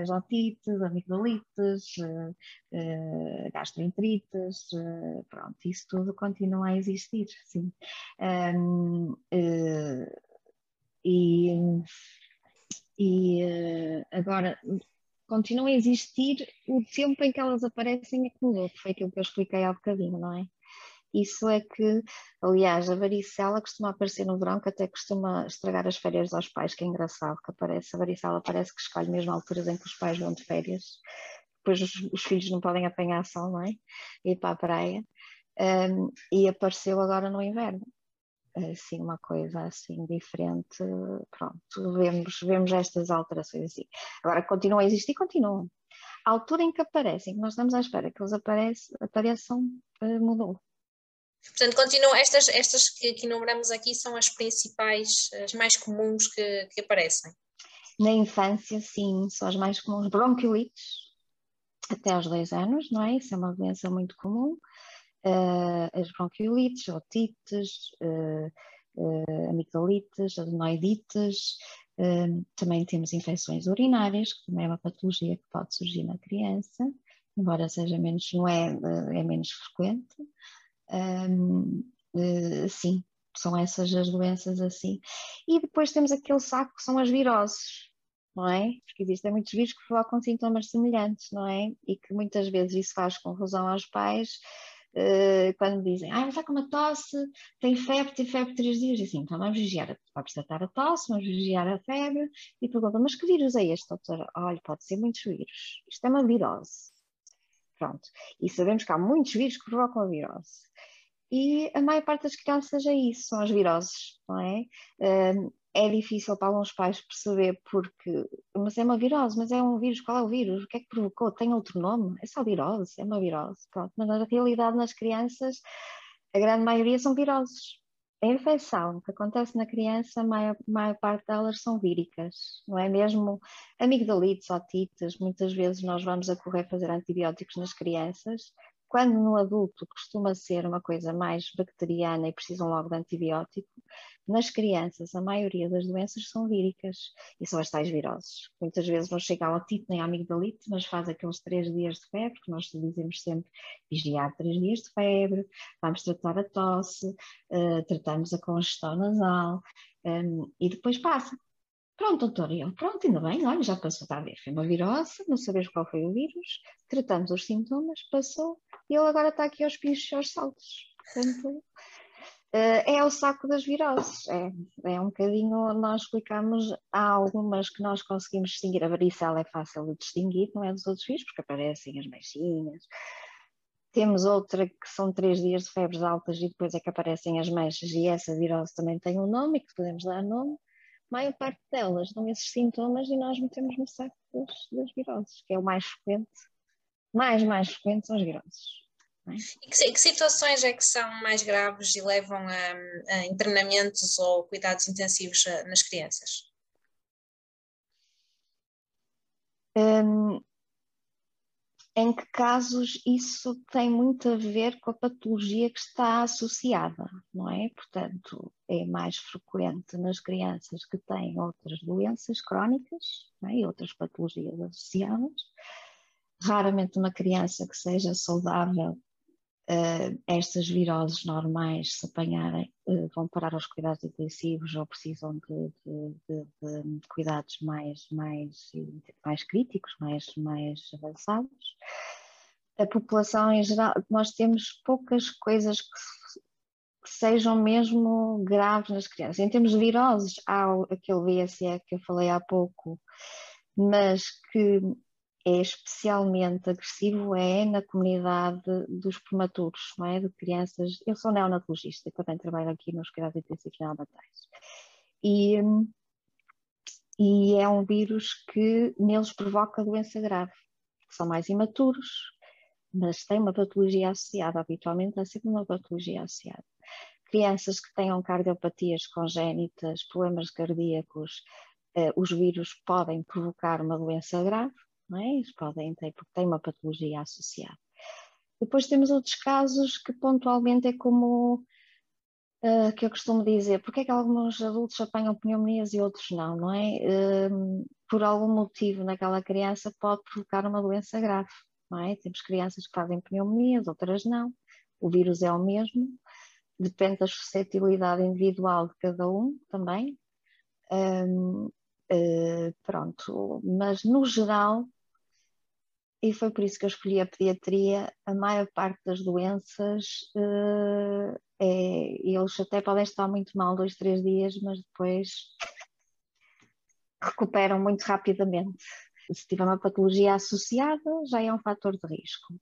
B: as otites, amigdalites, eh, gastroenterites, eh, pronto, isso tudo continua a existir, sim. Um, eh, e, e agora, continua a existir o tempo em que elas aparecem é que que foi aquilo que eu expliquei há bocadinho, não é? Isso é que, aliás, a varicela costuma aparecer no verão, que até costuma estragar as férias aos pais, que é engraçado que aparece. A varicela parece que escolhe mesmo alturas em que os pais vão de férias. Depois os, os filhos não podem apanhar sol, não é? Ir para a praia. Um, e apareceu agora no inverno. Assim, uma coisa assim diferente, pronto, vemos, vemos estas alterações assim. Agora, continuam a existir, continuam. A altura em que aparecem, nós estamos à espera que eles apareçam, apareçam uh, mudou.
A: Portanto, continuam, estas, estas que, que enumeramos aqui são as principais, as mais comuns que, que aparecem.
B: Na infância, sim, são as mais comuns. Bronquiolites, até aos dois anos, não é? Isso é uma doença muito comum. Uh, as bronquiolites, otites, uh, uh, amigdalites, adenoidites, uh, também temos infecções urinárias, que também é uma patologia que pode surgir na criança, embora seja menos, não é, é menos frequente. Um, eh, sim, são essas as doenças assim. E depois temos aquele saco que são as viroses, não é? Porque existem muitos vírus que provocam sintomas semelhantes, não é? E que muitas vezes isso faz confusão aos pais uh, quando dizem, ah, está com uma tosse, tem febre, tem febre três dias, e assim, então vamos vigiar, vamos tratar a tosse, vamos vigiar a febre, e perguntam, mas que vírus é este, doutora? Olha, pode ser muitos vírus, isto é uma virose. Pronto. E sabemos que há muitos vírus que provocam a virose. E a maior parte das crianças é isso, são as viroses, não é? é difícil para alguns pais perceber porque, mas é uma virose, mas é um vírus, qual é o vírus? O que é que provocou? Tem outro nome? É só virose, é uma virose, pronto. Mas na realidade nas crianças, a grande maioria são viroses. A infecção que acontece na criança, a maior, maior parte delas são víricas, não é mesmo? Amigdalites, otites, muitas vezes nós vamos a correr fazer antibióticos nas crianças, quando no adulto costuma ser uma coisa mais bacteriana e precisam logo de antibiótico, nas crianças a maioria das doenças são víricas e são as tais viroses. Muitas vezes não chega ao otite nem à amigdalite, mas faz aqueles três dias de febre, que nós dizemos sempre vigiar três dias de febre, vamos tratar a tosse, uh, tratamos a congestão nasal um, e depois passa. Pronto, doutor, eu, pronto, ainda bem, olha, já passou, está a ver, foi uma virose, não sabemos qual foi o vírus, tratamos os sintomas, passou, e ele agora está aqui aos pinchos e aos saltos. Portanto, é o saco das viroses. É, é um bocadinho, nós explicamos, há algumas que nós conseguimos distinguir. A varicela é fácil de distinguir, não é dos outros vírus, porque aparecem as mechinhas. Temos outra que são três dias de febres altas e depois é que aparecem as mechas, e essa virose também tem um nome e que podemos dar nome. Maior parte delas dão esses sintomas e nós metemos no saco das, das viroses, que é o mais frequente. Mais, mais frequente são as viroses.
A: É? E que, que, situações é que são mais graves e levam a, a internamentos ou cuidados intensivos eh, nas crianças?
B: Um, em que casos isso tem muito a ver com a patologia que está associada, não é? Portanto, é mais frequente nas crianças que têm outras doenças crónicas é? e outras patologias associadas. Raramente uma criança que seja saudável uh, estas viroses normais, se apanharem, uh, vão parar aos cuidados intensivos ou precisam de, de, de, de, cuidados mais, mais, mais críticos, mais, mais avançados. A população em geral, nós temos poucas coisas que, que sejam mesmo graves nas crianças. Em termos de viroses, há aquele VSE que eu falei há pouco, mas que é especialmente agressivo é na comunidade dos prematuros, não é? De crianças. Eu sou neonatologista, também trabalho aqui nos cuidados intensivos neonatais. E, e é um vírus que neles provoca doença grave. São mais imaturos, mas tem uma patologia associada. Habitualmente há sempre uma patologia associada. Crianças que tenham cardiopatias congénitas, problemas cardíacos, eh, os vírus podem provocar uma doença grave não é? Eles podem ter, porque tem uma patologia associada. Depois temos outros casos que pontualmente é como uh, que eu costumo dizer, porque é que alguns adultos apanham pneumonias e outros não, não é? Uh, por algum motivo naquela criança pode provocar uma doença grave, não é? Temos crianças que fazem pneumonias, outras não, o vírus é o mesmo, depende da suscetibilidade individual de cada um também. Um, uh, eh, pronto, mas no geral e foi por isso que eu escolhi a pediatria. A maior parte das doenças, uh, é, eles até podem estar muito mal dois, três dias, mas depois recuperam muito rapidamente. Se tiver uma patologia associada, já é um fator de risco.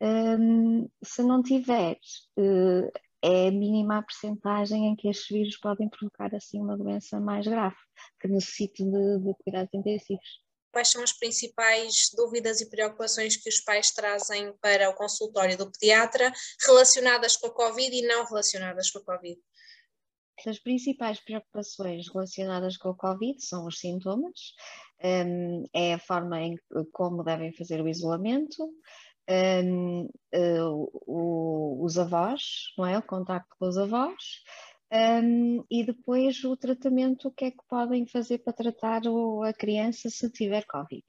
B: Um, se não tiver, uh, é mínima a percentagem em que estes vírus podem provocar assim uma doença mais grave, que necessite de, de cuidados intensivos
A: quais são as principais dúvidas e preocupações que os pais trazem para o consultório do pediatra relacionadas com a Covid e não relacionadas com a Covid?
B: As principais preocupações relacionadas com a Covid são os sintomas, hum, é a forma em como devem fazer o isolamento, um, eh, os avós, não é? O contacto com os avós, um, e depois o tratamento, o que é que podem fazer para tratar a criança se tiver Covid.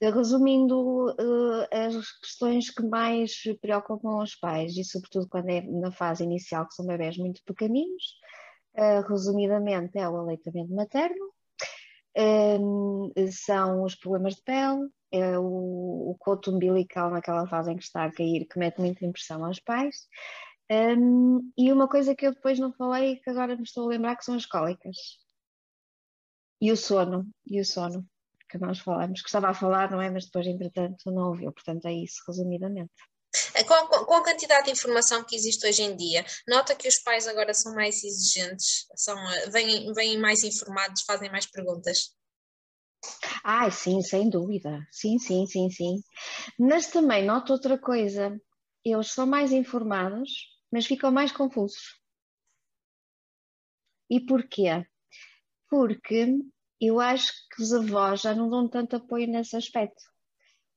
B: Resumindo, uh, as questões que mais preocupam os pais, e sobretudo quando é na fase inicial, que são bebés muito pequeninos, uh, resumidamente é o aleitamento materno, um, são os problemas de pele, é o, o coto umbilical naquela fase em que está a cair, que mete muita impressão aos pais, um, e uma coisa que eu depois não falei, que agora me estou a lembrar, que são as cólicas. E o sono, e o sono, que nós falamos, que estava a falar, não é? Mas depois, entretanto, não ouviu. Portanto, é isso, resumidamente.
A: É, com, com, a quantidade de informação que existe hoje em dia, nota que os pais agora são mais exigentes, são, eh, vêm, vêm mais informados, fazem mais perguntas.
B: Ai, sim, sem dúvida. Sim, sim, sim, sim. Mas também noto outra coisa. Eles são mais informados, mas ficam mais confusos. E porquê? Porque eu acho que os avós já não dão tanto apoio nesse aspecto.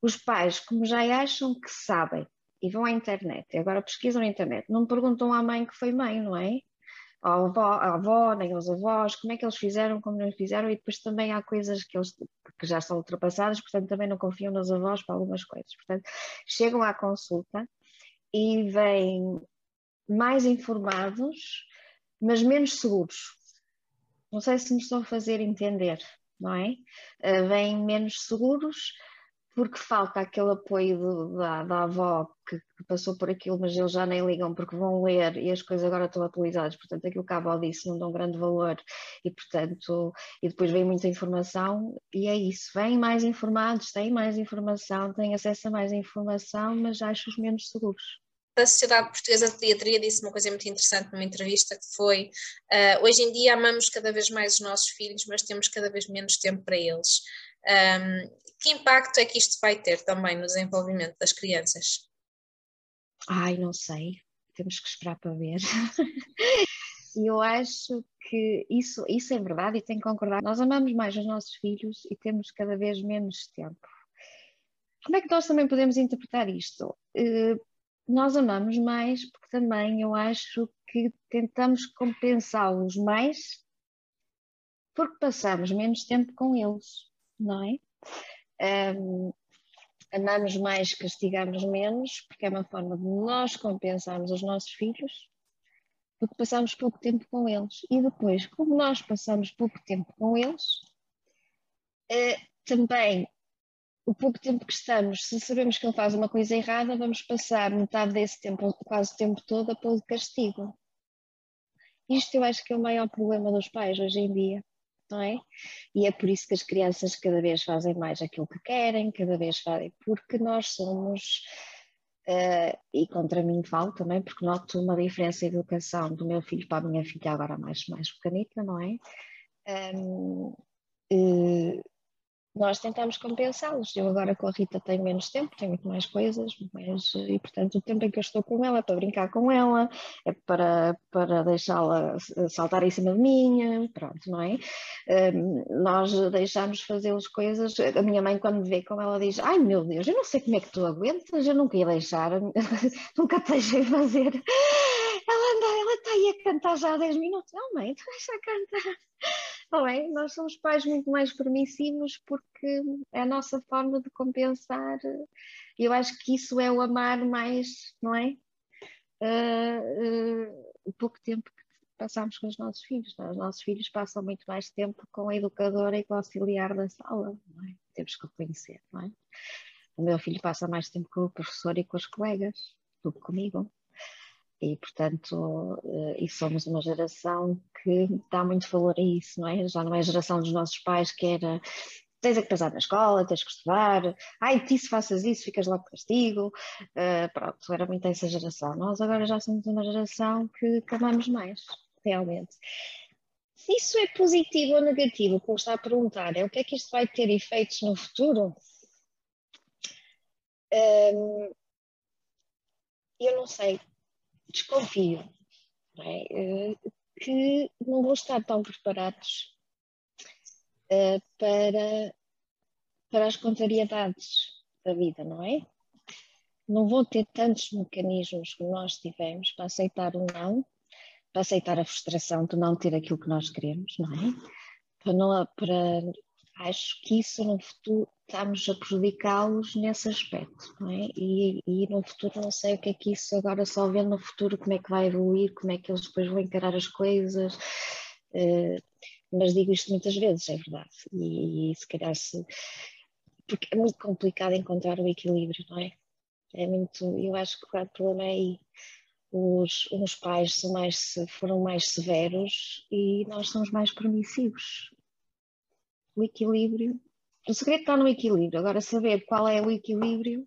B: Os pais, como já acham que sabem e vão à internet, e agora pesquisam na internet, não perguntam à mãe que foi mãe, não é? À avó, à avó, nem aos avós, como é que eles fizeram, como não fizeram, e depois também há coisas que, eles, que já são ultrapassadas, portanto também não confiam nos avós para algumas coisas. Portanto, chegam à consulta e vêm mais informados, mas menos seguros. Não sei se me estou a fazer entender, não é? Uh, vêm menos seguros porque falta aquele apoio da, da avó que, que, passou por aquilo, mas eles já nem ligam porque vão ler e as coisas agora estão atualizadas, portanto aquilo que a avó disse não dão grande valor e portanto, e depois vem muita informação e é isso, vêm mais informados, têm mais informação, têm acesso a mais informação, mas acho-os menos seguros
A: da Sociedade Portuguesa de Pediatria disse uma coisa muito interessante numa entrevista que foi uh, hoje em dia amamos cada vez mais os nossos filhos, mas temos cada vez menos tempo para eles. Um, que impacto é que isto vai ter também no desenvolvimento das crianças?
B: Ai, não sei, temos que esperar para ver. Eu acho que isso, isso é verdade e tenho que concordar. Nós amamos mais os nossos filhos e temos cada vez menos tempo. Como é que nós também podemos interpretar isto? Nós amamos mais porque também eu acho que tentamos compensá-los mais porque passamos menos tempo com eles, não é? Um, amamos mais, castigamos menos, porque é uma forma de nós compensarmos os nossos filhos, porque passamos pouco tempo com eles. E depois, como nós passamos pouco tempo com eles, uh, também o pouco tempo que estamos, se sabemos que ele faz uma coisa errada, vamos passar metade desse tempo, quase o tempo todo, a pôr de castigo. Isto eu acho que é o maior problema dos pais hoje em dia, não é? E é por isso que as crianças cada vez fazem mais aquilo que querem, cada vez fazem, porque nós somos, uh, e contra mim falo também, porque noto uma diferença de educação do meu filho para a minha filha agora mais, mais pequenita, não é? Um, uh, nós tentamos compensá-los. Eu agora com a Rita tenho menos tempo, tenho muito mais coisas, e portanto o tempo em que eu estou com ela é para brincar com ela, é para, para deixá-la saltar em cima de mim, pronto, não é? Um, nós deixamos fazer as coisas, a minha mãe quando me vê com ela diz, ai meu Deus, eu não sei como é que tu aguentas, eu nunca ia deixar, nunca te deixei fazer. Ela anda, ela está aí a cantar já há 10 minutos, não mãe, tu deixa cantar. Não é? Nós somos pais muito mais permissivos porque é a nossa forma de compensar. Eu acho que isso é o amar mais, não é? Uh, uh, o pouco tempo que passamos com os nossos filhos. Não? É? Os nossos filhos passam muito mais tempo com a educadora e com o auxiliar da sala. É? Temos que reconhecer, não é? O meu filho passa mais tempo com o professor e com os colegas do que comigo e portanto eh, e somos uma geração que dá muito valor a isso, não é? Já não é a geração dos nossos pais que era tens é que passar na escola, tens que estudar, ai, ti se faças isso ficas lá de castigo, uh, pronto, era muito essa geração. Nós agora já somos uma geração que, amamos mais, realmente. Se isso é positivo ou negativo, como está a perguntar, é o que é que isto vai ter efeitos no futuro? Um, eu não sei, desconfio não é? Eh, que não vão estar tão preparados uh, para, para as contrariedades da vida, não é? Não vão ter tantos mecanismos que nós tivemos para aceitar o não, para aceitar a frustração de não ter aquilo que nós queremos, não é? Para, não, para acho que isso no futuro estamos a prejudicá-los nesse aspecto, não é? E, e, no futuro não sei o que é que isso agora só vendo no futuro como é que vai evoluir, como é que eles depois vão encarar as coisas, uh, mas digo isto muitas vezes, é verdade, e, e se calhar se porque é muito complicado encontrar o equilíbrio, não é? É muito, eu acho que o problema é aí. Os, os pais são mais, foram mais severos e nós somos mais permissivos o equilíbrio. O segredo está no equilíbrio. Agora, saber qual é o equilíbrio,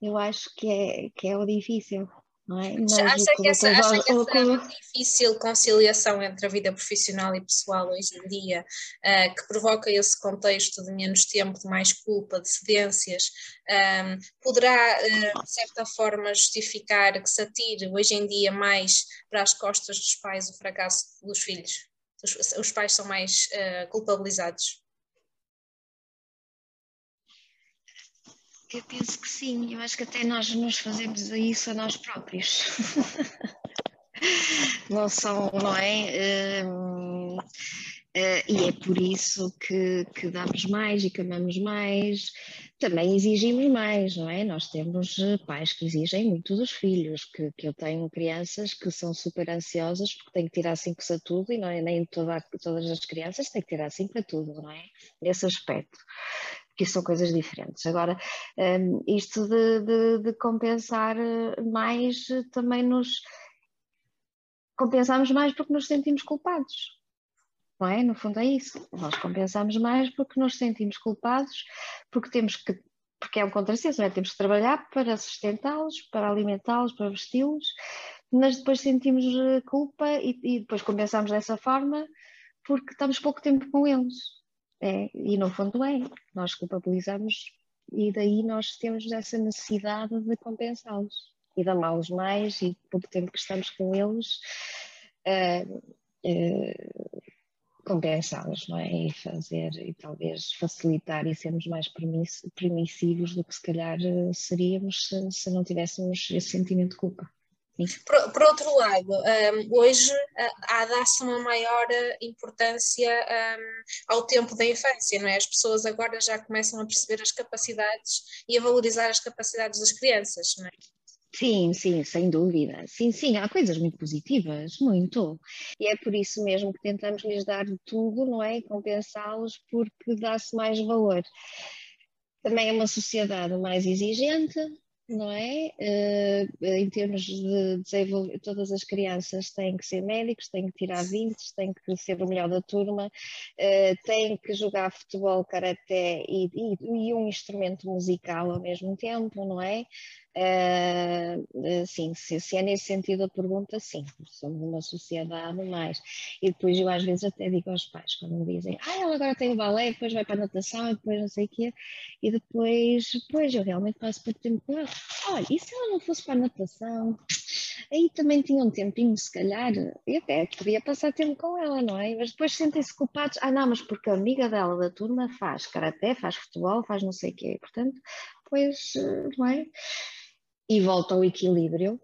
B: eu acho que é, que é o difícil. Não é?
A: Mas acha, que essa, acha que essa difícil conciliação entre a vida profissional e pessoal hoje em dia, uh, que provoca esse contexto de menos tempo, de mais culpa, de cedências, um, ehm, poderá, uh, de certa forma, justificar que se atire hoje em dia mais para as costas dos pais o fracasso dos filhos? Os, os pais são mais uh, culpabilizados?
B: Eu penso que sim, eu acho que até nós nos fazemos isso a nós próprios. não são, não é? Uh, uh, e é por isso que, que damos mais e que amamos mais também exigimos mais, não é? Nós temos eh, pais que exigem muito dos filhos, que, que eu tenho crianças que são super ansiosas porque têm que tirar 5 a tudo e não é nem toda, todas as crianças têm que tirar 5 a tudo, não é? Nesse aspecto. que são coisas diferentes. Agora, um, isto de, de, de, compensar mais também nos compensamos mais porque nos sentimos culpados. Não é? No fundo é isso. Nós compensamos mais porque nos sentimos culpados, porque temos que, porque é um contrassenso, não é? Temos que trabalhar para sustentá-los, para alimentá-los, para vesti-los, mas depois sentimos eh, culpa e, e depois compensamos dessa forma porque estamos pouco tempo com eles. É, e no fundo é, nós culpabilizamos e daí nós temos essa necessidade de compensá-los e de amá-los mais e pouco tempo que estamos com eles uh, uh, compensá-los, não é? E fazer e talvez facilitar e sermos mais permissivos do que se calhar seríamos se, se não tivéssemos esse sentimento de culpa.
A: Por, por, outro lado, um, hoje há dá-se uma maior importância um, ao tempo da infância, não é? As pessoas agora já começam a perceber as capacidades e a valorizar as capacidades das crianças, não é?
B: Sim, sim, sem dúvida. Sim, sim, há coisas muito positivas, muito. E é por isso mesmo que tentamos lhes dar tudo, não é? E compensá-los porque dá-se mais valor. Também é uma sociedade mais exigente, não é? Uh, em termos de desenvolver, todas as crianças têm que ser médicos, têm que tirar 20, têm que ser o melhor da turma, uh, têm que jogar futebol, karaté e, e, e, um instrumento musical ao mesmo tempo, não é? Uh, sim, se, se, é nesse sentido a pergunta, sim, somos uma sociedade mais. E depois eu às vezes até digo aos pais, quando me dizem, ah, ela agora tem o balé, depois vai para a natação, e depois não sei o quê, e depois, depois eu realmente passo por tempo com ela. Olha, e se ela não fosse para a natação? Aí também tinha um tempinho, se calhar, e até podia passar tempo com ela, não é? Mas depois sentem-se culpados, ah não, mas porque a amiga dela da turma faz karaté, faz futebol, faz não sei o quê, portanto, pois, eh, não é? E volta ao equilíbrio,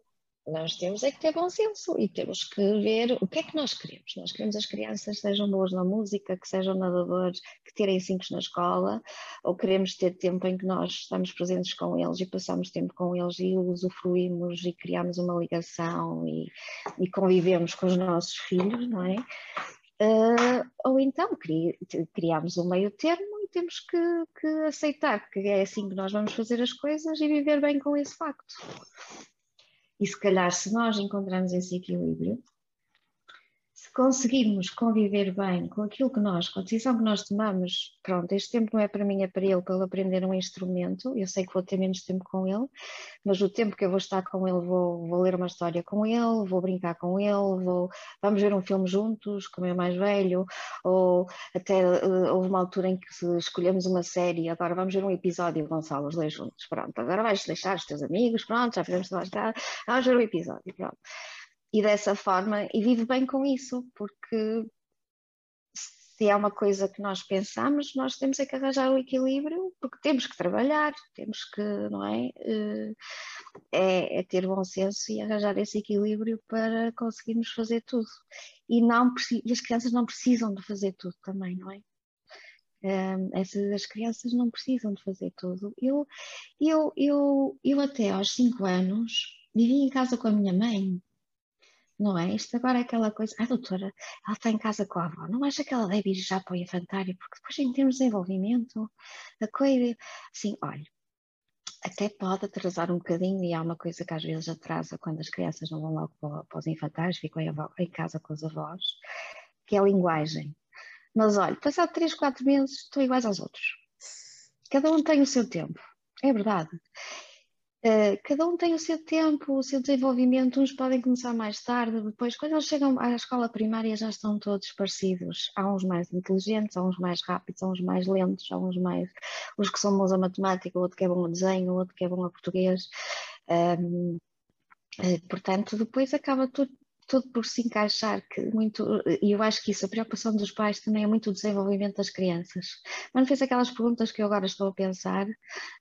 B: nós temos é que ter bom senso e temos que ver o que é que nós queremos. Nós queremos as crianças sejam boas na música, que sejam nadadores, que terem cinco na escola, ou queremos ter tempo em que nós estamos presentes com eles e passamos tempo com eles e usufruímos e criamos uma ligação e, e convivemos com os nossos filhos, não é? Uh, ou então cri, criamos um meio termo temos que, que aceitar que é assim que nós vamos fazer as coisas e viver bem com esse facto. E se calhar, se nós encontrarmos esse equilíbrio, se conseguirmos conviver bem com aquilo que nós, com a decisão que nós tomamos, pronto, este tempo não é para mim, é para ele, para ele aprender um instrumento, eu sei que vou ter menos tempo com ele, mas o tempo que eu vou estar com ele, vou, vou ler uma história com ele, vou brincar com ele, vou, vamos ver um filme juntos, com o meu mais velho, ou até uh, houve uma altura em que escolhemos uma série, agora vamos ver um episódio, Gonçalo, os dois juntos, pronto, agora vais deixar os teus amigos, pronto, já fizemos vamos ver um episódio, pronto e dessa forma, e vive bem com isso, porque se é uma coisa que nós pensamos, nós temos é que arranjar o equilíbrio, porque temos que trabalhar, temos que, não é? Eh, é, é ter bom senso e arranjar esse equilíbrio para conseguirmos fazer tudo. E, não, e as crianças não precisam de fazer tudo também, não é? Essas, as crianças não precisam de fazer tudo. Eu, eu, eu, eu até aos 5 anos vivia em casa com a minha mãe não é? Isto agora é aquela coisa, ah doutora, ela está em casa com a avó, não acha que ela deve ir já para o infantário? Porque depois em termos de desenvolvimento, a coisa, assim, olha, até pode atrasar um bocadinho e há uma coisa que às vezes atrasa quando as crianças não vão logo para, para os infantários, ficam em, em casa com os avós, que é a linguagem. Mas olha, passado 3, 4 meses estão iguais aos outros. Cada um tem o seu tempo, é verdade. Uh, cada um tem o seu tempo, o seu desenvolvimento, uns podem começar mais tarde, depois, quando eles chegam à escola primária, já estão todos parecidos. Há uns mais inteligentes, há uns mais rápidos, há uns mais lentos, há uns mais. os que são bons a matemática, outro que é bom a desenho, outro que é bom a português. Um, uh, portanto, depois acaba tudo tudo por se encaixar, que muito, e eu acho que isso, a preocupação dos pais também é muito o desenvolvimento das crianças. Mas não fez aquelas perguntas que eu agora estou a pensar,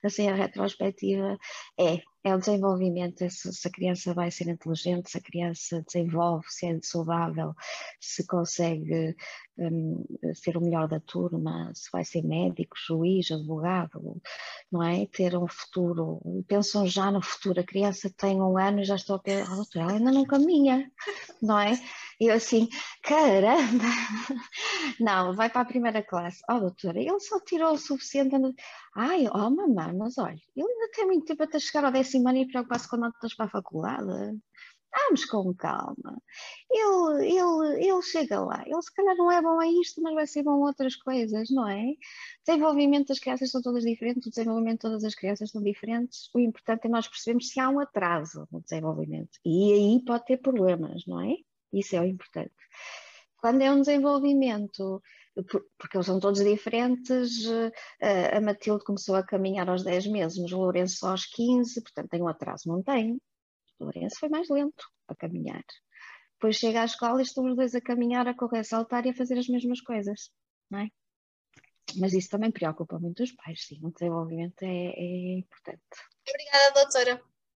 B: assim, a retrospectiva, é, é o desenvolvimento, se, se, a criança vai ser inteligente, se a criança desenvolve, se é saudável, se consegue um, ser o melhor da turma, se vai ser médico, juiz, advogado, não é? Ter um futuro, pensam já no futuro, a criança tem um ano e já estou a pensar, oh, ela ainda não caminha, não é? E eu assim, caramba! Não, vai para a primeira classe. Oh, doutora, ele só tirou o suficiente. Ai, oh, mamãe, mas olha, ele ainda tem muito tempo até chegar ao décimo ano e preocupar-se com notas para a faculdade. Vamos com calma. Ele, ele, ele chega lá. Ele se calhar não é bom a isto, mas vai ser bom a outras coisas, não é? O desenvolvimento das crianças são todas diferentes, o desenvolvimento de todas as crianças são diferentes. O importante é nós percebermos se há um atraso no desenvolvimento. E aí pode ter problemas, não é? Isso é o importante. Quando é um desenvolvimento, porque eles são todos diferentes, eh, a Matilde começou a caminhar aos 10 meses, o Lourenço só aos 15, portanto tem um atraso, não tem. O Lourenço foi mais lento a caminhar. Depois chega à escola e estão os dois a caminhar, a correr, a saltar e a fazer as mesmas coisas, não é? Mas isso também preocupa muito os pais, sim, o desenvolvimento é, é importante.
A: Obrigada, doutora.